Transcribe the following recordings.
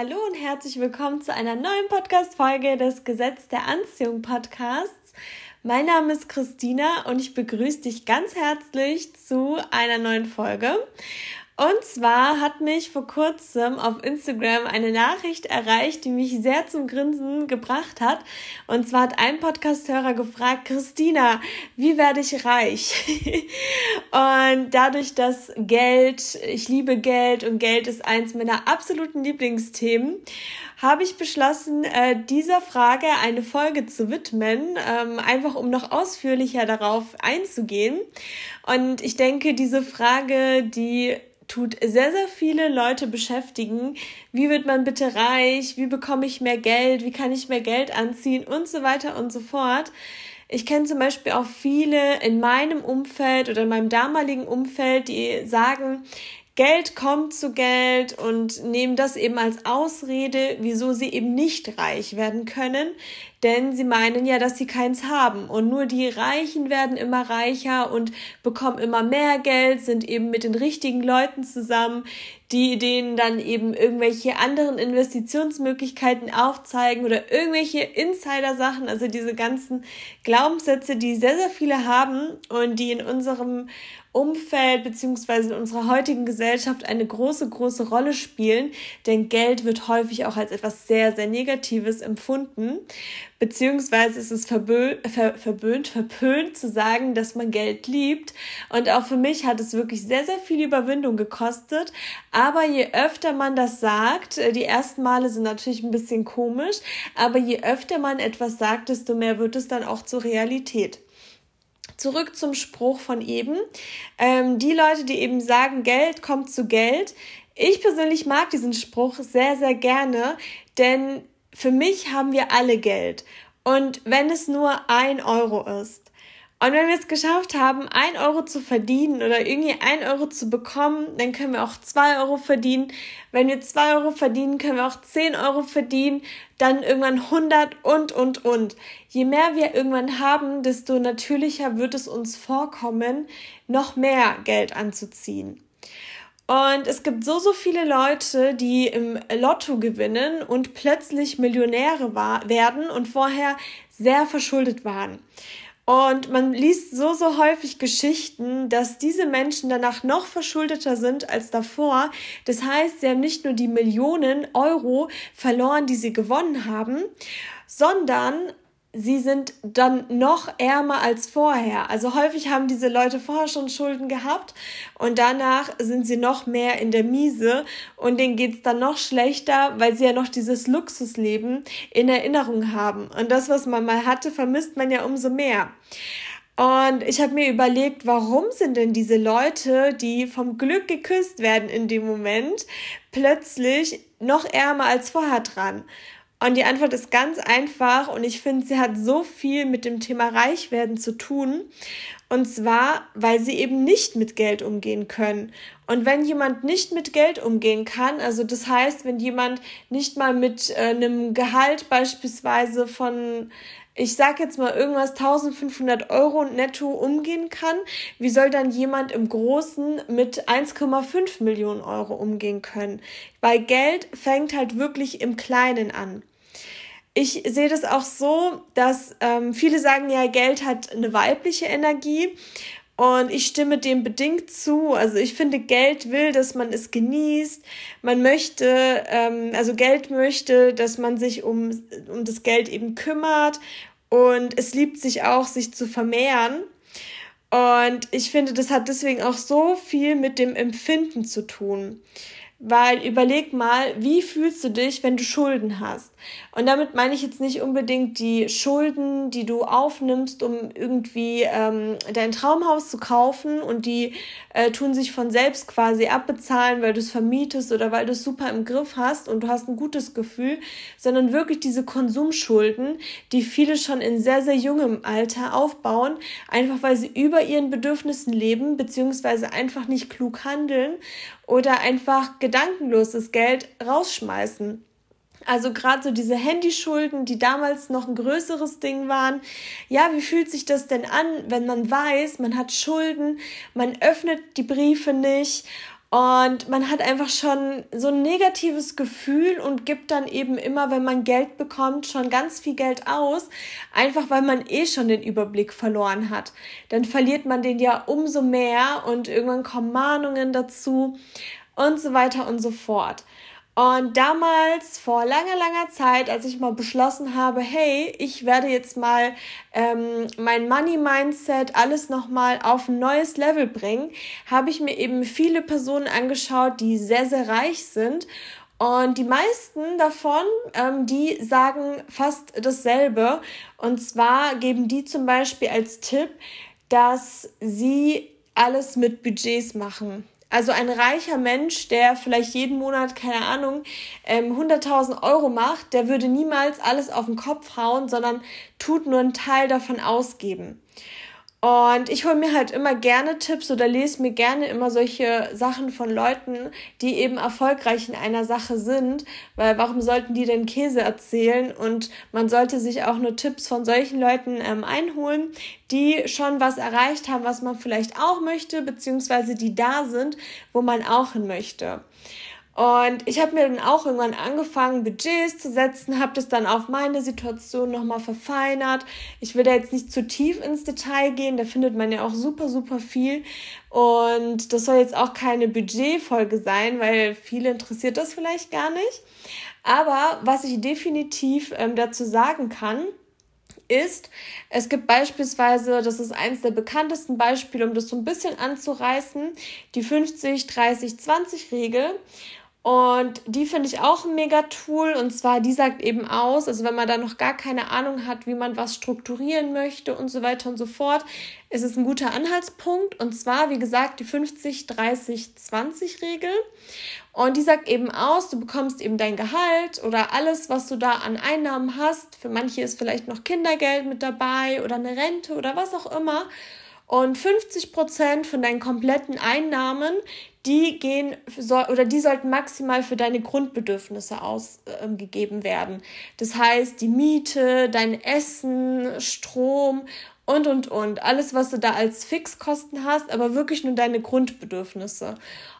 Hallo und herzlich willkommen zu einer neuen Podcast-Folge des Gesetz der Anziehung Podcasts. Mein Name ist Christina und ich begrüße dich ganz herzlich zu einer neuen Folge. Und zwar hat mich vor kurzem auf Instagram eine Nachricht erreicht, die mich sehr zum Grinsen gebracht hat. Und zwar hat ein Podcasthörer gefragt, Christina, wie werde ich reich? und dadurch, dass Geld, ich liebe Geld und Geld ist eins meiner absoluten Lieblingsthemen, habe ich beschlossen, äh, dieser Frage eine Folge zu widmen, ähm, einfach um noch ausführlicher darauf einzugehen. Und ich denke, diese Frage, die tut sehr, sehr viele Leute beschäftigen. Wie wird man bitte reich? Wie bekomme ich mehr Geld? Wie kann ich mehr Geld anziehen? Und so weiter und so fort. Ich kenne zum Beispiel auch viele in meinem Umfeld oder in meinem damaligen Umfeld, die sagen, Geld kommt zu Geld und nehmen das eben als Ausrede, wieso sie eben nicht reich werden können, denn sie meinen ja, dass sie keins haben. Und nur die Reichen werden immer reicher und bekommen immer mehr Geld, sind eben mit den richtigen Leuten zusammen, die denen dann eben irgendwelche anderen Investitionsmöglichkeiten aufzeigen oder irgendwelche Insider-Sachen, also diese ganzen Glaubenssätze, die sehr, sehr viele haben und die in unserem Umfeld beziehungsweise in unserer heutigen Gesellschaft eine große, große Rolle spielen, denn Geld wird häufig auch als etwas sehr, sehr Negatives empfunden, beziehungsweise ist es verbö ver verböhnt, verpönt zu sagen, dass man Geld liebt und auch für mich hat es wirklich sehr, sehr viel Überwindung gekostet, aber je öfter man das sagt, äh, die ersten Male sind natürlich ein bisschen komisch, aber je öfter man etwas sagt, desto mehr wird es dann auch zur Realität zurück zum Spruch von eben. Ähm, die Leute, die eben sagen, Geld kommt zu Geld. Ich persönlich mag diesen Spruch sehr, sehr gerne, denn für mich haben wir alle Geld. Und wenn es nur ein Euro ist, und wenn wir es geschafft haben, ein Euro zu verdienen oder irgendwie ein Euro zu bekommen, dann können wir auch zwei Euro verdienen. Wenn wir zwei Euro verdienen, können wir auch zehn Euro verdienen, dann irgendwann 100 und, und, und. Je mehr wir irgendwann haben, desto natürlicher wird es uns vorkommen, noch mehr Geld anzuziehen. Und es gibt so, so viele Leute, die im Lotto gewinnen und plötzlich Millionäre war, werden und vorher sehr verschuldet waren. Und man liest so, so häufig Geschichten, dass diese Menschen danach noch verschuldeter sind als davor. Das heißt, sie haben nicht nur die Millionen Euro verloren, die sie gewonnen haben, sondern sie sind dann noch ärmer als vorher. Also häufig haben diese Leute vorher schon Schulden gehabt und danach sind sie noch mehr in der Miese und denen geht's dann noch schlechter, weil sie ja noch dieses Luxusleben in Erinnerung haben. Und das, was man mal hatte, vermisst man ja umso mehr. Und ich habe mir überlegt, warum sind denn diese Leute, die vom Glück geküsst werden in dem Moment, plötzlich noch ärmer als vorher dran? Und die Antwort ist ganz einfach und ich finde, sie hat so viel mit dem Thema Reichwerden zu tun. Und zwar, weil sie eben nicht mit Geld umgehen können. Und wenn jemand nicht mit Geld umgehen kann, also das heißt, wenn jemand nicht mal mit äh, einem Gehalt beispielsweise von ich sag jetzt mal irgendwas 1500 Euro netto umgehen kann, wie soll dann jemand im Großen mit 1,5 Millionen Euro umgehen können? Weil Geld fängt halt wirklich im Kleinen an. Ich sehe das auch so, dass ähm, viele sagen ja, Geld hat eine weibliche Energie. Und ich stimme dem bedingt zu. Also ich finde, Geld will, dass man es genießt. Man möchte, ähm, also Geld möchte, dass man sich um, um das Geld eben kümmert und es liebt sich auch, sich zu vermehren. Und ich finde, das hat deswegen auch so viel mit dem Empfinden zu tun. Weil überleg mal, wie fühlst du dich, wenn du Schulden hast? Und damit meine ich jetzt nicht unbedingt die Schulden, die du aufnimmst, um irgendwie ähm, dein Traumhaus zu kaufen und die äh, tun sich von selbst quasi abbezahlen, weil du es vermietest oder weil du es super im Griff hast und du hast ein gutes Gefühl, sondern wirklich diese Konsumschulden, die viele schon in sehr, sehr jungem Alter aufbauen, einfach weil sie über ihren Bedürfnissen leben, beziehungsweise einfach nicht klug handeln oder einfach gedankenloses Geld rausschmeißen. Also gerade so diese Handyschulden, die damals noch ein größeres Ding waren. Ja, wie fühlt sich das denn an, wenn man weiß, man hat Schulden, man öffnet die Briefe nicht Und man hat einfach schon so ein negatives Gefühl und gibt dann eben immer, wenn man Geld bekommt, schon ganz viel Geld aus, einfach weil man eh schon den Überblick verloren hat. Dann verliert man den ja umso mehr und irgendwann kommen Mahnungen dazu und so weiter und so fort. Und damals, vor langer, langer Zeit, als ich mal beschlossen habe, hey, ich werde jetzt mal ähm, mein Money-Mindset, alles nochmal auf ein neues Level bringen, habe ich mir eben viele Personen angeschaut, die sehr, sehr reich sind. Und die meisten davon, ähm, die sagen fast dasselbe. Und zwar geben die zum Beispiel als Tipp, dass sie alles mit Budgets machen. Also ein reicher Mensch, der vielleicht jeden Monat, keine Ahnung, 100.000 ähm, Euro macht, der würde niemals alles auf den Kopf hauen, sondern tut nur einen Teil davon ausgeben. Und ich hole mir halt immer gerne Tipps oder lese mir gerne immer solche Sachen von Leuten, die eben erfolgreich in einer Sache sind, weil warum sollten die denn Käse erzählen? Und man sollte sich auch nur Tipps von solchen Leuten ähm, einholen, die schon was erreicht haben, was man vielleicht auch möchte, beziehungsweise die da sind, wo man auch hin möchte. Und ich habe mir dann auch irgendwann angefangen, Budgets zu setzen, habe das dann auf meine Situation nochmal verfeinert. Ich will da jetzt nicht zu tief ins Detail gehen, da findet man ja auch super, super viel. Und das soll jetzt auch keine Budgetfolge sein, weil viele interessiert das vielleicht gar nicht. Aber was ich definitiv ähm, dazu sagen kann, ist, es gibt beispielsweise, das ist eines der bekanntesten Beispiele, um das so ein bisschen anzureißen, die 50-30-20-Regel. Und die finde ich auch ein mega Tool. Und zwar, die sagt eben aus, also wenn man da noch gar keine Ahnung hat, wie man was strukturieren möchte und so weiter und so fort, ist es ein guter Anhaltspunkt. Und zwar, wie gesagt, die 50-30-20-Regel. Und die sagt eben aus, du bekommst eben dein Gehalt oder alles, was du da an Einnahmen hast. Für manche ist vielleicht noch Kindergeld mit dabei oder eine Rente oder was auch immer. Und 50 Prozent von deinen kompletten Einnahmen, die gehen oder die sollten maximal für deine Grundbedürfnisse ausgegeben äh, werden. Das heißt, die Miete, dein Essen, Strom und, und, und. Alles, was du da als Fixkosten hast, aber wirklich nur deine Grundbedürfnisse.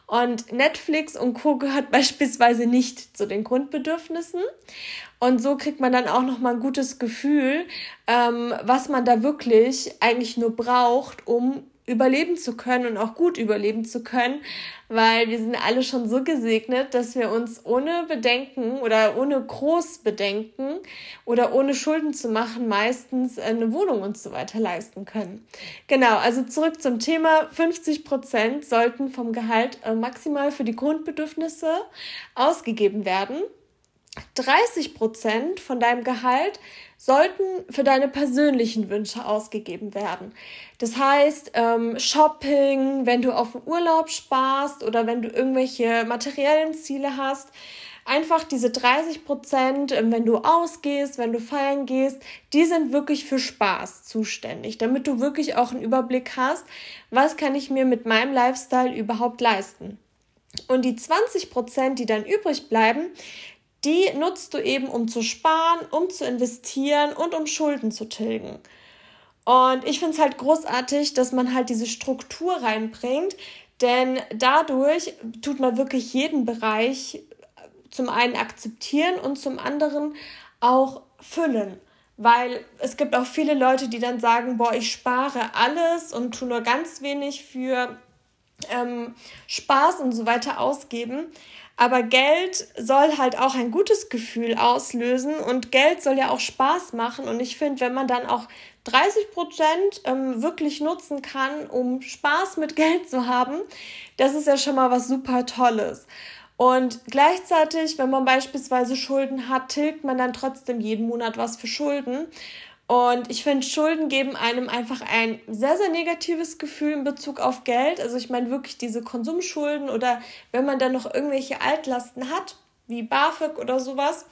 Und Netflix und Co. gehört beispielsweise nicht zu den Grundbedürfnissen. Und so kriegt man dann auch nochmal ein gutes Gefühl, ähm, was man da wirklich eigentlich nur braucht, um überleben zu können und auch gut überleben zu können, weil wir sind alle schon so gesegnet, dass wir uns ohne Bedenken oder ohne Großbedenken oder ohne Schulden zu machen meistens eine Wohnung und so weiter leisten können. Genau, also zurück zum Thema. 50 Prozent sollten vom Gehalt äh, maximal für die Grundbedürfnisse ausgegeben werden. 30 Prozent von deinem Gehalt sollten für deine persönlichen Wünsche ausgegeben werden. Das heißt, ähm, Shopping, wenn du auf den Urlaub sparst oder wenn du irgendwelche materiellen Ziele hast, einfach diese 30 Prozent, ähm, wenn du ausgehst, wenn du feiern gehst, die sind wirklich für Spaß zuständig, damit du wirklich auch einen Überblick hast, was kann ich mir mit meinem Lifestyle überhaupt leisten. Und die 20 Prozent, die dann übrig bleiben, die nutzt du eben, um zu sparen, um zu investieren und um Schulden zu tilgen. Und ich finde es halt großartig, dass man halt diese Struktur reinbringt, denn dadurch tut man wirklich jeden Bereich zum einen akzeptieren und zum anderen auch füllen. Weil es gibt auch viele Leute, die dann sagen, boah, ich spare alles und tue nur ganz wenig für ähm, Spaß und so weiter ausgeben. Aber Geld soll halt auch ein gutes Gefühl auslösen und Geld soll ja auch Spaß machen. Und ich finde, wenn man dann auch 30 Prozent ähm, wirklich nutzen kann, um Spaß mit Geld zu haben, das ist ja schon mal was super Tolles. Und gleichzeitig, wenn man beispielsweise Schulden hat, tilgt man dann trotzdem jeden Monat was für Schulden. Und ich finde, Schulden geben einem einfach ein sehr, sehr negatives Gefühl in Bezug auf Geld. Also ich meine wirklich diese Konsumschulden oder wenn man dann noch irgendwelche Altlasten hat, wie BAföG oder sowas.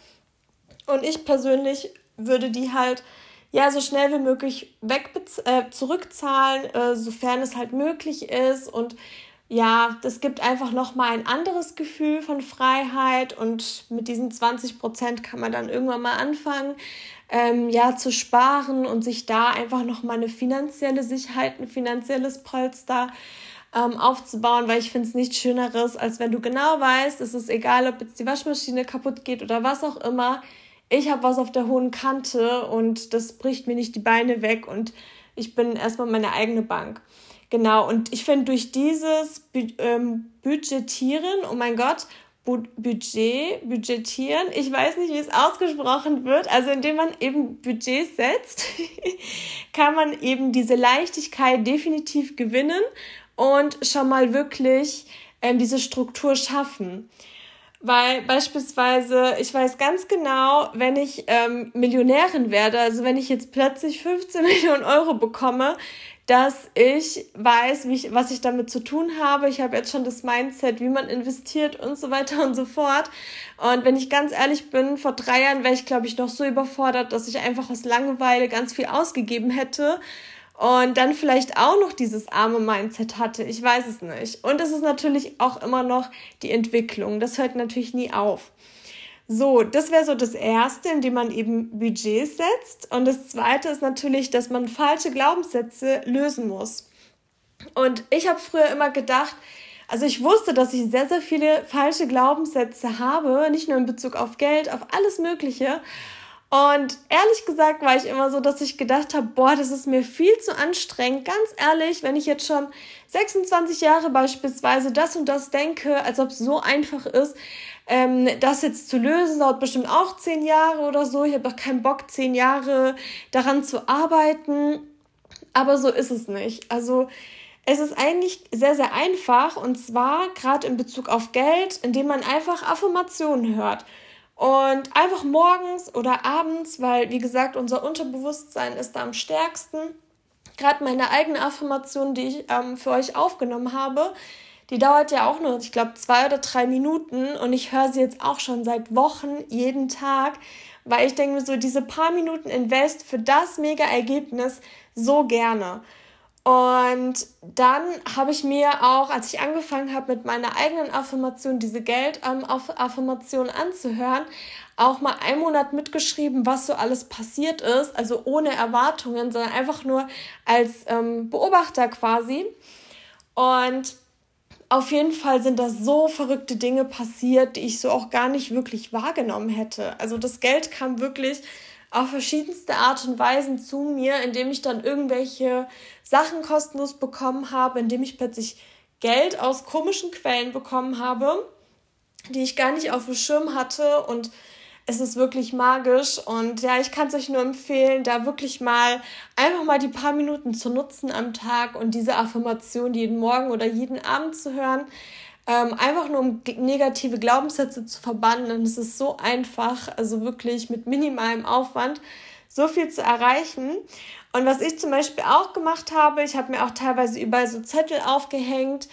Und ich persönlich würde die halt ja so schnell wie möglich weg äh, zurückzahlen, äh, sofern es halt möglich ist und ja, das gibt einfach nochmal ein anderes Gefühl von Freiheit und mit diesen 20 Prozent kann man dann irgendwann mal anfangen, ähm, ja, zu sparen und sich da einfach nochmal eine finanzielle Sicherheit, ein finanzielles Polster ähm, aufzubauen, weil ich finde es nichts Schöneres, als wenn du genau weißt, es ist egal, ob jetzt die Waschmaschine kaputt geht oder was auch immer. Ich habe was auf der hohen Kante und das bricht mir nicht die Beine weg und ich bin erstmal meine eigene Bank. Genau, und ich finde durch dieses Bü ähm, Budgetieren, oh mein Gott, Budget, budgetieren, ich weiß nicht, wie es ausgesprochen wird, also indem man eben Budgets setzt, kann man eben diese Leichtigkeit definitiv gewinnen und schon mal wirklich ähm, diese Struktur schaffen. Weil beispielsweise, ich weiß ganz genau, wenn ich ähm, Millionärin werde, also wenn ich jetzt plötzlich 15 Millionen Euro bekomme, dass ich weiß, wie ich, was ich damit zu tun habe. Ich habe jetzt schon das Mindset, wie man investiert und so weiter und so fort. Und wenn ich ganz ehrlich bin, vor drei Jahren wäre ich, glaube ich, noch so überfordert, dass ich einfach aus Langeweile ganz viel ausgegeben hätte und dann vielleicht auch noch dieses arme Mindset hatte. Ich weiß es nicht. Und es ist natürlich auch immer noch die Entwicklung. Das hört natürlich nie auf. So, das wäre so das Erste, indem man eben Budgets setzt. Und das Zweite ist natürlich, dass man falsche Glaubenssätze lösen muss. Und ich habe früher immer gedacht, also ich wusste, dass ich sehr, sehr viele falsche Glaubenssätze habe, nicht nur in Bezug auf Geld, auf alles Mögliche. Und ehrlich gesagt war ich immer so, dass ich gedacht habe, boah, das ist mir viel zu anstrengend. Ganz ehrlich, wenn ich jetzt schon 26 Jahre beispielsweise das und das denke, als ob es so einfach ist, ähm, das jetzt zu lösen, dauert bestimmt auch zehn Jahre oder so. Ich habe doch keinen Bock, zehn Jahre daran zu arbeiten. Aber so ist es nicht. Also es ist eigentlich sehr, sehr einfach und zwar gerade in Bezug auf Geld, indem man einfach Affirmationen hört. Und einfach morgens oder abends, weil wie gesagt, unser Unterbewusstsein ist da am stärksten. Gerade meine eigene Affirmation, die ich ähm, für euch aufgenommen habe, die dauert ja auch nur, ich glaube, zwei oder drei Minuten und ich höre sie jetzt auch schon seit Wochen jeden Tag, weil ich denke mir so, diese paar Minuten Invest für das mega Ergebnis so gerne. Und dann habe ich mir auch, als ich angefangen habe, mit meiner eigenen Affirmation diese Geldaffirmation anzuhören, auch mal einen Monat mitgeschrieben, was so alles passiert ist. Also ohne Erwartungen, sondern einfach nur als ähm, Beobachter quasi. Und auf jeden Fall sind da so verrückte Dinge passiert, die ich so auch gar nicht wirklich wahrgenommen hätte. Also das Geld kam wirklich auf verschiedenste Art und Weisen zu mir, indem ich dann irgendwelche Sachen kostenlos bekommen habe, indem ich plötzlich Geld aus komischen Quellen bekommen habe, die ich gar nicht auf dem Schirm hatte und es ist wirklich magisch und ja, ich kann es euch nur empfehlen, da wirklich mal einfach mal die paar Minuten zu nutzen am Tag und diese Affirmation jeden Morgen oder jeden Abend zu hören. Ähm, einfach nur um negative Glaubenssätze zu verbannen. Und es ist so einfach, also wirklich mit minimalem Aufwand so viel zu erreichen. Und was ich zum Beispiel auch gemacht habe, ich habe mir auch teilweise überall so Zettel aufgehängt,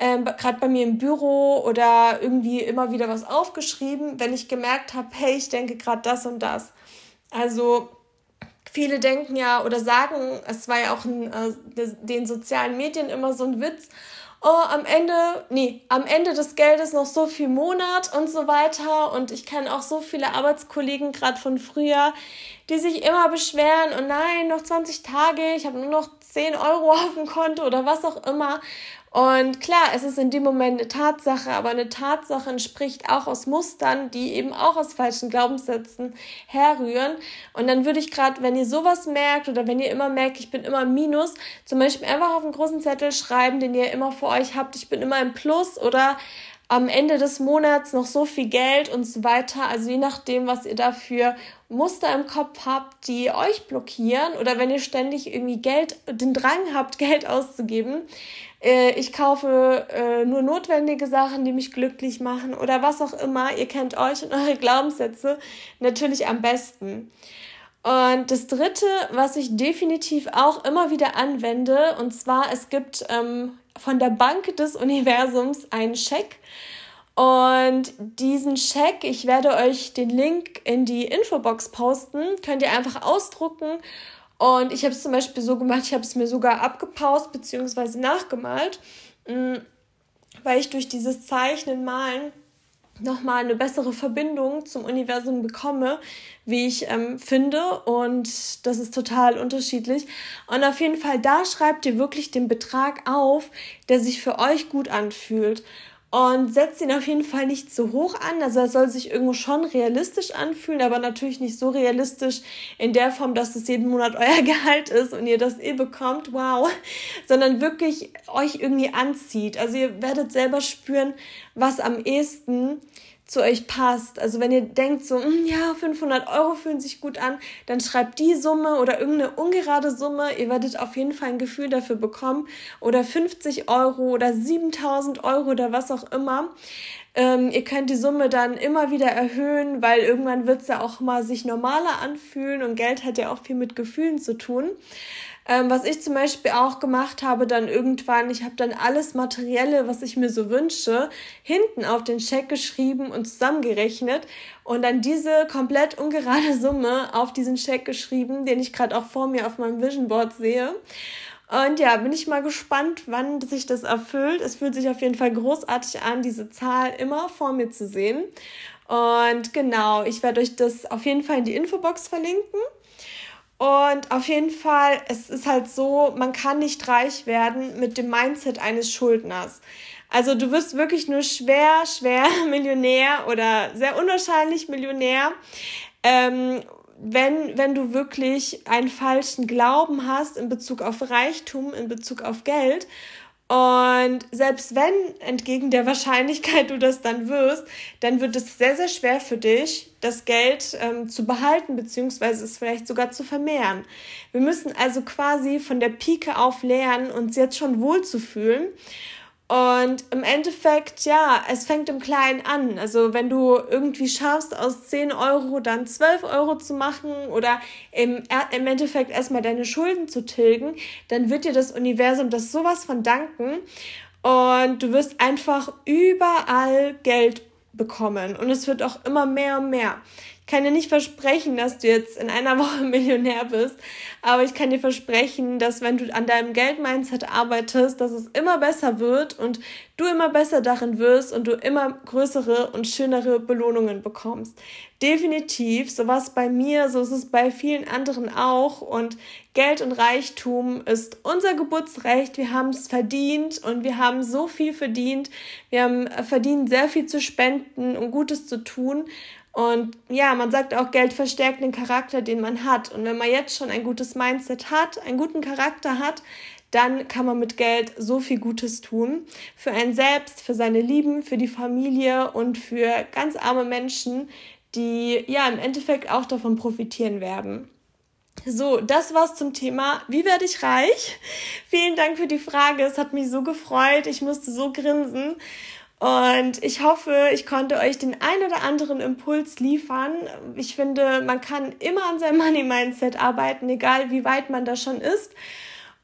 ähm, gerade bei mir im Büro oder irgendwie immer wieder was aufgeschrieben, wenn ich gemerkt habe, hey, ich denke gerade das und das. Also viele denken ja oder sagen, es war ja auch in äh, den sozialen Medien immer so ein Witz, oh, am Ende, nee, am Ende des Geldes noch so viel Monat und so weiter. Und ich kenne auch so viele Arbeitskollegen gerade von früher, die sich immer beschweren und nein, noch 20 Tage, ich habe nur noch 10 Euro auf dem Konto oder was auch immer. Und klar, es ist in dem Moment eine Tatsache, aber eine Tatsache entspricht auch aus Mustern, die eben auch aus falschen Glaubenssätzen herrühren. Und dann würde ich gerade, wenn ihr sowas merkt oder wenn ihr immer merkt, ich bin immer im Minus, zum Beispiel einfach auf einen großen Zettel schreiben, den ihr immer vor euch habt, ich bin immer im Plus oder am Ende des Monats noch so viel Geld und so weiter. Also je nachdem, was ihr dafür Muster im Kopf habt, die euch blockieren oder wenn ihr ständig irgendwie Geld, den Drang habt, Geld auszugeben, ich kaufe äh, nur notwendige Sachen, die mich glücklich machen oder was auch immer. Ihr kennt euch und eure Glaubenssätze natürlich am besten. Und das Dritte, was ich definitiv auch immer wieder anwende, und zwar es gibt ähm, von der Bank des Universums einen Scheck. Und diesen Scheck, ich werde euch den Link in die Infobox posten, könnt ihr einfach ausdrucken und ich habe es zum Beispiel so gemacht, ich habe es mir sogar abgepaust bzw. nachgemalt, mm, weil ich durch dieses Zeichnen, Malen nochmal eine bessere Verbindung zum Universum bekomme, wie ich ähm, finde. Und das ist total unterschiedlich. Und auf jeden Fall, da schreibt ihr wirklich den Betrag auf, der sich für euch gut anfühlt und setzt ihn auf jeden Fall nicht zu hoch an. Also er soll sich irgendwo schon realistisch anfühlen, aber natürlich nicht so realistisch in der Form, dass es jeden Monat euer Gehalt ist und ihr das eh bekommt, wow, sondern wirklich euch irgendwie anzieht. Also ihr werdet selber spüren, was am ehesten zu euch passt. Also wenn ihr denkt so, hm, ja, 500 Euro fühlen sich gut an, dann schreibt die Summe oder irgendeine ungerade Summe. Ihr werdet auf jeden Fall ein Gefühl dafür bekommen. Oder 50 Euro oder 7000 Euro oder was auch immer. Ähm, ihr könnt die Summe dann immer wieder erhöhen, weil irgendwann wird es ja auch mal sich normaler anfühlen und Geld hat ja auch viel mit Gefühlen zu tun. Ähm, was ich zum Beispiel auch gemacht habe, dann irgendwann, ich habe dann alles Materielle, was ich mir so wünsche, hinten auf den Scheck geschrieben und zusammengerechnet und dann diese komplett ungerade Summe auf diesen Scheck geschrieben, den ich gerade auch vor mir auf meinem Vision Board sehe. Und ja, bin ich mal gespannt, wann sich das erfüllt. Es fühlt sich auf jeden Fall großartig an, diese Zahl immer vor mir zu sehen. Und genau, ich werde euch das auf jeden Fall in die Infobox verlinken. Und auf jeden Fall, es ist halt so, man kann nicht reich werden mit dem Mindset eines Schuldners. Also du wirst wirklich nur schwer, schwer Millionär oder sehr unwahrscheinlich Millionär, ähm, wenn, wenn du wirklich einen falschen Glauben hast in Bezug auf Reichtum, in Bezug auf Geld und selbst wenn entgegen der Wahrscheinlichkeit du das dann wirst, dann wird es sehr, sehr schwer für dich, das Geld ähm, zu behalten, beziehungsweise es vielleicht sogar zu vermehren. Wir müssen also quasi von der Pike auf lernen, uns jetzt schon wohlzufühlen und im Endeffekt, ja, es fängt im Kleinen an. Also wenn du irgendwie schaffst, aus 10 Euro dann 12 Euro zu machen oder im, im Endeffekt erstmal deine Schulden zu tilgen, dann wird dir das Universum das sowas von danken. Und du wirst einfach überall Geld bekommen. Und es wird auch immer mehr und mehr kann dir nicht versprechen, dass du jetzt in einer Woche Millionär bist, aber ich kann dir versprechen, dass wenn du an deinem Geldmindset arbeitest, dass es immer besser wird und du immer besser darin wirst und du immer größere und schönere Belohnungen bekommst. Definitiv, so was bei mir, so ist es bei vielen anderen auch und Geld und Reichtum ist unser Geburtsrecht. Wir haben es verdient und wir haben so viel verdient. Wir haben verdient, sehr viel zu spenden und Gutes zu tun. Und ja, man sagt auch, Geld verstärkt den Charakter, den man hat. Und wenn man jetzt schon ein gutes Mindset hat, einen guten Charakter hat, dann kann man mit Geld so viel Gutes tun. Für einen selbst, für seine Lieben, für die Familie und für ganz arme Menschen, die ja im Endeffekt auch davon profitieren werden. So, das war's zum Thema. Wie werde ich reich? Vielen Dank für die Frage. Es hat mich so gefreut. Ich musste so grinsen. Und ich hoffe, ich konnte euch den ein oder anderen Impuls liefern. Ich finde, man kann immer an seinem Money Mindset arbeiten, egal wie weit man da schon ist.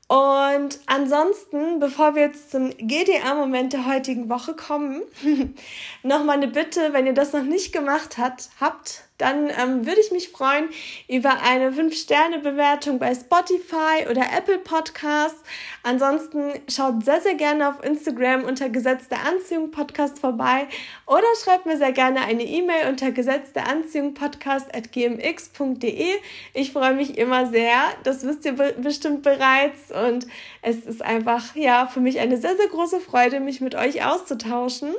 Und ansonsten, bevor wir jetzt zum GDA-Moment der heutigen Woche kommen, nochmal eine Bitte, wenn ihr das noch nicht gemacht hat, habt, dann ähm, würde ich mich freuen über eine 5-Sterne-Bewertung bei Spotify oder Apple Podcasts. Ansonsten schaut sehr, sehr gerne auf Instagram unter Gesetz Anziehung Podcast vorbei oder schreibt mir sehr gerne eine E-Mail unter Gesetz Anziehung Podcast at gmx.de. Ich freue mich immer sehr. Das wisst ihr be bestimmt bereits und es ist einfach, ja, für mich eine sehr, sehr große Freude, mich mit euch auszutauschen.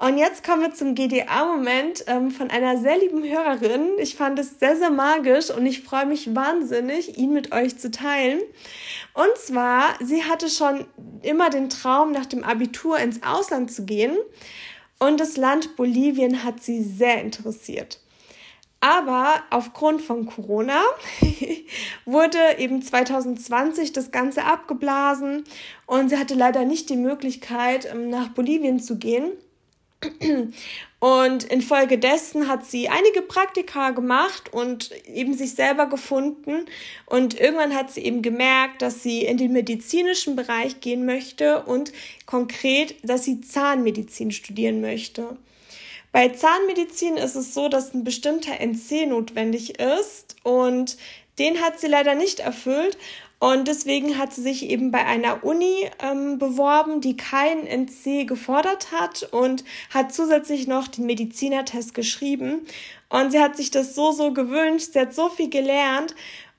Und jetzt kommen wir zum GDA-Moment ähm, von einer sehr lieben Hörerin. Ich fand es sehr, sehr magisch und ich freue mich wahnsinnig, ihn mit euch zu teilen. Und zwar, sie hatte schon immer den Traum, nach dem Abitur ins Ausland zu gehen. Und das Land Bolivien hat sie sehr interessiert. Aber aufgrund von Corona wurde eben 2020 das Ganze abgeblasen und sie hatte leider nicht die Möglichkeit, ähm, nach Bolivien zu gehen. Und infolgedessen hat sie einige Praktika gemacht und eben sich selber gefunden. Und irgendwann hat sie eben gemerkt, dass sie in den medizinischen Bereich gehen möchte und konkret, dass sie Zahnmedizin studieren möchte. Bei Zahnmedizin ist es so, dass ein bestimmter NC notwendig ist und den hat sie leider nicht erfüllt Und deswegen hat sie sich eben bei einer Uni ähm, beworben, die keinen NC gefordert hat und hat zusätzlich noch den Medizinertest geschrieben. Und sie hat sich das so, so gewünscht. Sie hat so viel gelernt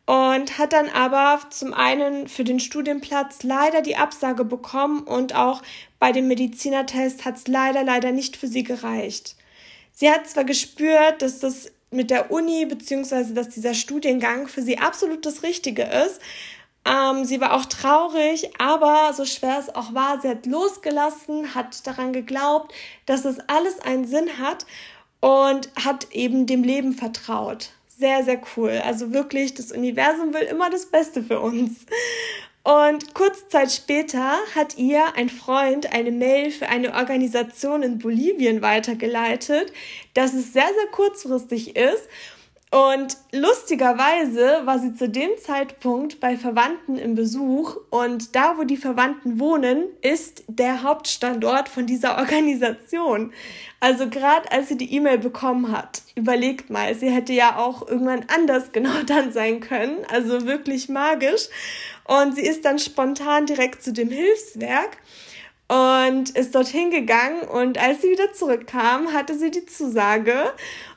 und hat dann aber zum einen für den Studienplatz leider die Absage bekommen und auch bei dem Medizinertest hat es leider, leider nicht für sie gereicht. Sie hat zwar gespürt, dass das mit der Uni beziehungsweise dass dieser Studiengang für sie absolut das Richtige ist. Ähm, sie war auch traurig, aber so schwer es auch war, sie hat losgelassen, hat daran geglaubt, dass es alles einen Sinn hat und hat eben dem Leben vertraut. Sehr, sehr cool. Also wirklich, das Universum will immer das Beste für uns. Und kurze Zeit später hat ihr ein Freund eine Mail für eine Organisation in Bolivien weitergeleitet, dass es sehr, sehr kurzfristig ist. Und lustigerweise war sie zu dem Zeitpunkt bei Verwandten im Besuch und da, wo die Verwandten wohnen, ist der Hauptstandort von dieser Organisation. Also gerade als sie die E-Mail bekommen hat, überlegt mal, sie hätte ja auch irgendwann anders genau dann sein können, also wirklich magisch. Und sie ist dann spontan direkt zu dem Hilfswerk und ist dorthin gegangen und als sie wieder zurückkam, hatte sie die Zusage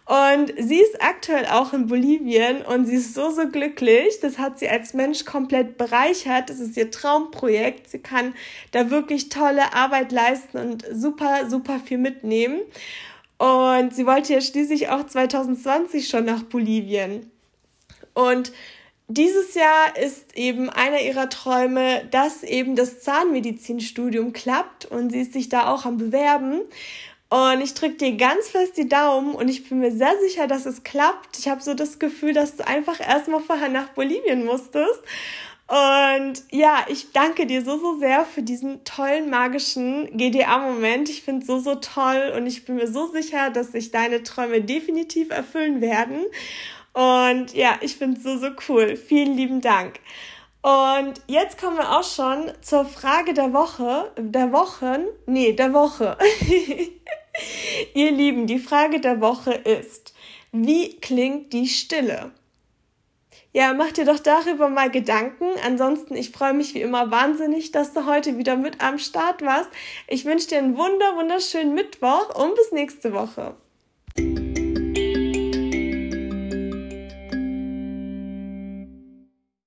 und sie ist aktuell auch in Bolivien und sie ist so, so glücklich. Das hat sie als Mensch komplett bereichert. Das ist ihr Traumprojekt. Sie kann da wirklich tolle Arbeit leisten und super, super viel mitnehmen. Und sie wollte ja schließlich auch 2020 schon nach Bolivien. Und dieses Jahr ist eben einer ihrer Träume, dass eben das Zahnmedizinstudium klappt und sie ist sich da auch am Bewerben. Und ich drücke dir ganz fest die Daumen und ich bin mir sehr sicher, dass es klappt. Ich habe so das Gefühl, dass du einfach erstmal vorher nach Bolivien musstest. Und ja, ich danke dir so, so sehr für diesen tollen, magischen GDA-Moment. Ich finde es so, so toll und ich bin mir so sicher, dass sich deine Träume definitiv erfüllen werden. Und ja, ich finde es so, so cool. Vielen lieben Dank. Und jetzt kommen wir auch schon zur Frage der Woche, der Wochen, nee, der Woche. Ihr Lieben, die Frage der Woche ist, wie klingt die Stille? Ja, mach dir doch darüber mal Gedanken. Ansonsten, ich freue mich wie immer wahnsinnig, dass du heute wieder mit am Start warst. Ich wünsche dir einen wunder, wunderschönen Mittwoch und bis nächste Woche.